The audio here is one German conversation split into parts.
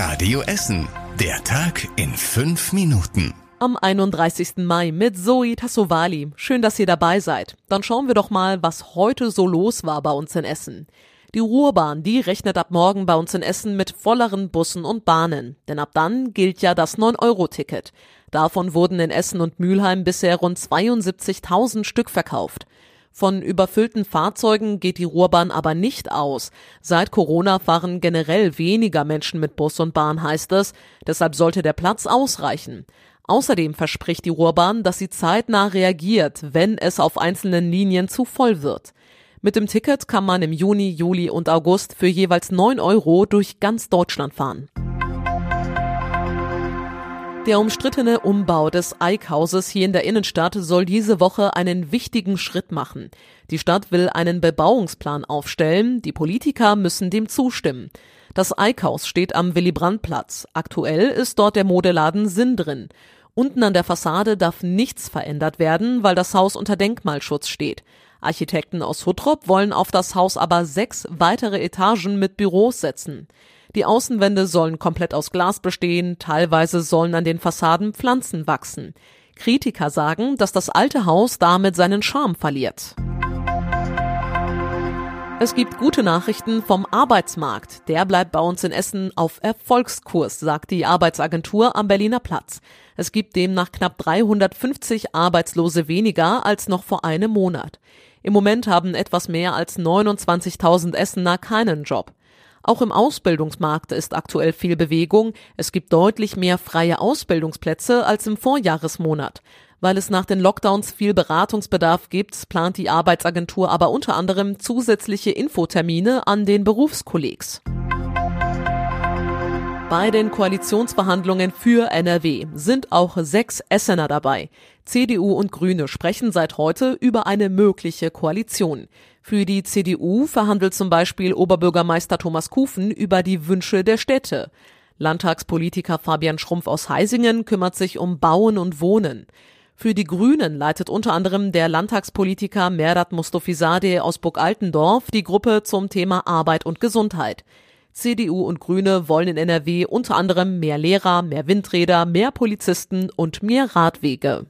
Radio Essen. Der Tag in fünf Minuten. Am 31. Mai mit Zoe Tassovali. Schön, dass ihr dabei seid. Dann schauen wir doch mal, was heute so los war bei uns in Essen. Die Ruhrbahn, die rechnet ab morgen bei uns in Essen mit volleren Bussen und Bahnen. Denn ab dann gilt ja das 9-Euro-Ticket. Davon wurden in Essen und Mülheim bisher rund 72.000 Stück verkauft. Von überfüllten Fahrzeugen geht die Ruhrbahn aber nicht aus. Seit Corona fahren generell weniger Menschen mit Bus und Bahn, heißt es. Deshalb sollte der Platz ausreichen. Außerdem verspricht die Ruhrbahn, dass sie zeitnah reagiert, wenn es auf einzelnen Linien zu voll wird. Mit dem Ticket kann man im Juni, Juli und August für jeweils 9 Euro durch ganz Deutschland fahren. Der umstrittene Umbau des Eikhauses hier in der Innenstadt soll diese Woche einen wichtigen Schritt machen. Die Stadt will einen Bebauungsplan aufstellen, die Politiker müssen dem zustimmen. Das Eickhaus steht am Willy-Brandt-Platz. Aktuell ist dort der Modeladen Sinn drin. Unten an der Fassade darf nichts verändert werden, weil das Haus unter Denkmalschutz steht. Architekten aus Huttrop wollen auf das Haus aber sechs weitere Etagen mit Büros setzen. Die Außenwände sollen komplett aus Glas bestehen, teilweise sollen an den Fassaden Pflanzen wachsen. Kritiker sagen, dass das alte Haus damit seinen Charme verliert. Es gibt gute Nachrichten vom Arbeitsmarkt. Der bleibt bei uns in Essen auf Erfolgskurs, sagt die Arbeitsagentur am Berliner Platz. Es gibt demnach knapp 350 Arbeitslose weniger als noch vor einem Monat. Im Moment haben etwas mehr als 29.000 Essener keinen Job. Auch im Ausbildungsmarkt ist aktuell viel Bewegung. Es gibt deutlich mehr freie Ausbildungsplätze als im Vorjahresmonat. Weil es nach den Lockdowns viel Beratungsbedarf gibt, plant die Arbeitsagentur aber unter anderem zusätzliche Infotermine an den Berufskollegs. Bei den Koalitionsverhandlungen für NRW sind auch sechs Essener dabei. CDU und Grüne sprechen seit heute über eine mögliche Koalition. Für die CDU verhandelt zum Beispiel Oberbürgermeister Thomas Kufen über die Wünsche der Städte. Landtagspolitiker Fabian Schrumpf aus Heisingen kümmert sich um Bauen und Wohnen. Für die Grünen leitet unter anderem der Landtagspolitiker Merdat Mustofizadeh aus Burg Altendorf die Gruppe zum Thema Arbeit und Gesundheit. CDU und Grüne wollen in NRW unter anderem mehr Lehrer, mehr Windräder, mehr Polizisten und mehr Radwege.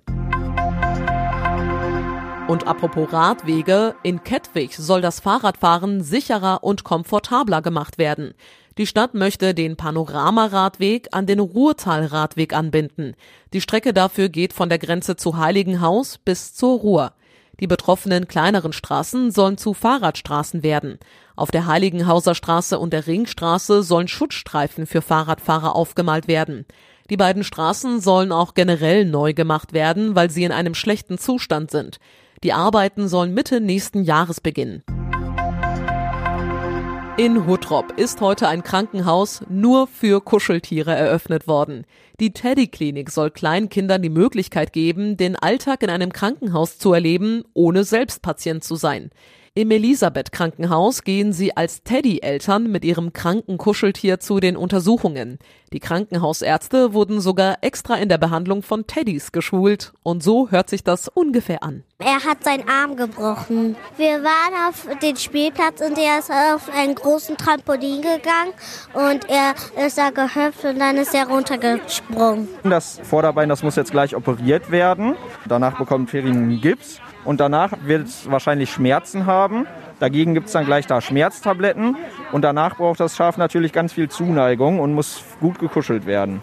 Und apropos Radwege, in Kettwig soll das Fahrradfahren sicherer und komfortabler gemacht werden. Die Stadt möchte den Panoramaradweg an den Ruhrtalradweg anbinden. Die Strecke dafür geht von der Grenze zu Heiligenhaus bis zur Ruhr. Die betroffenen kleineren Straßen sollen zu Fahrradstraßen werden. Auf der Heiligenhauser Straße und der Ringstraße sollen Schutzstreifen für Fahrradfahrer aufgemalt werden. Die beiden Straßen sollen auch generell neu gemacht werden, weil sie in einem schlechten Zustand sind. Die Arbeiten sollen Mitte nächsten Jahres beginnen. In Huttrop ist heute ein Krankenhaus nur für Kuscheltiere eröffnet worden. Die Teddy-Klinik soll Kleinkindern die Möglichkeit geben, den Alltag in einem Krankenhaus zu erleben, ohne selbst Patient zu sein. Im Elisabeth Krankenhaus gehen sie als Teddy-Eltern mit ihrem kranken Kuscheltier zu den Untersuchungen. Die Krankenhausärzte wurden sogar extra in der Behandlung von Teddys geschult. Und so hört sich das ungefähr an. Er hat seinen Arm gebrochen. Wir waren auf den Spielplatz und er ist auf einen großen Trampolin gegangen und er ist da gehüpft und dann ist er runtergesprungen. Das Vorderbein, das muss jetzt gleich operiert werden. Danach bekommt Ferin einen Gips und danach wird es wahrscheinlich Schmerzen haben. Dagegen gibt es dann gleich da Schmerztabletten und danach braucht das Schaf natürlich ganz viel Zuneigung und muss gut gekuschelt werden.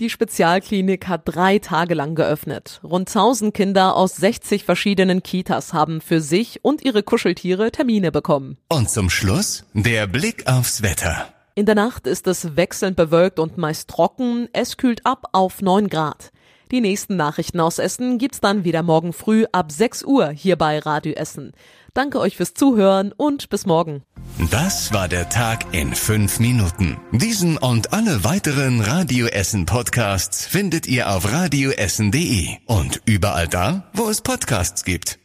Die Spezialklinik hat drei Tage lang geöffnet. Rund 1000 Kinder aus 60 verschiedenen Kitas haben für sich und ihre Kuscheltiere Termine bekommen. Und zum Schluss der Blick aufs Wetter. In der Nacht ist es wechselnd bewölkt und meist trocken. Es kühlt ab auf 9 Grad. Die nächsten Nachrichten aus Essen gibt's dann wieder morgen früh ab 6 Uhr hier bei Radio Essen. Danke euch fürs Zuhören und bis morgen. Das war der Tag in fünf Minuten. Diesen und alle weiteren Radio Essen Podcasts findet ihr auf radioessen.de und überall da, wo es Podcasts gibt.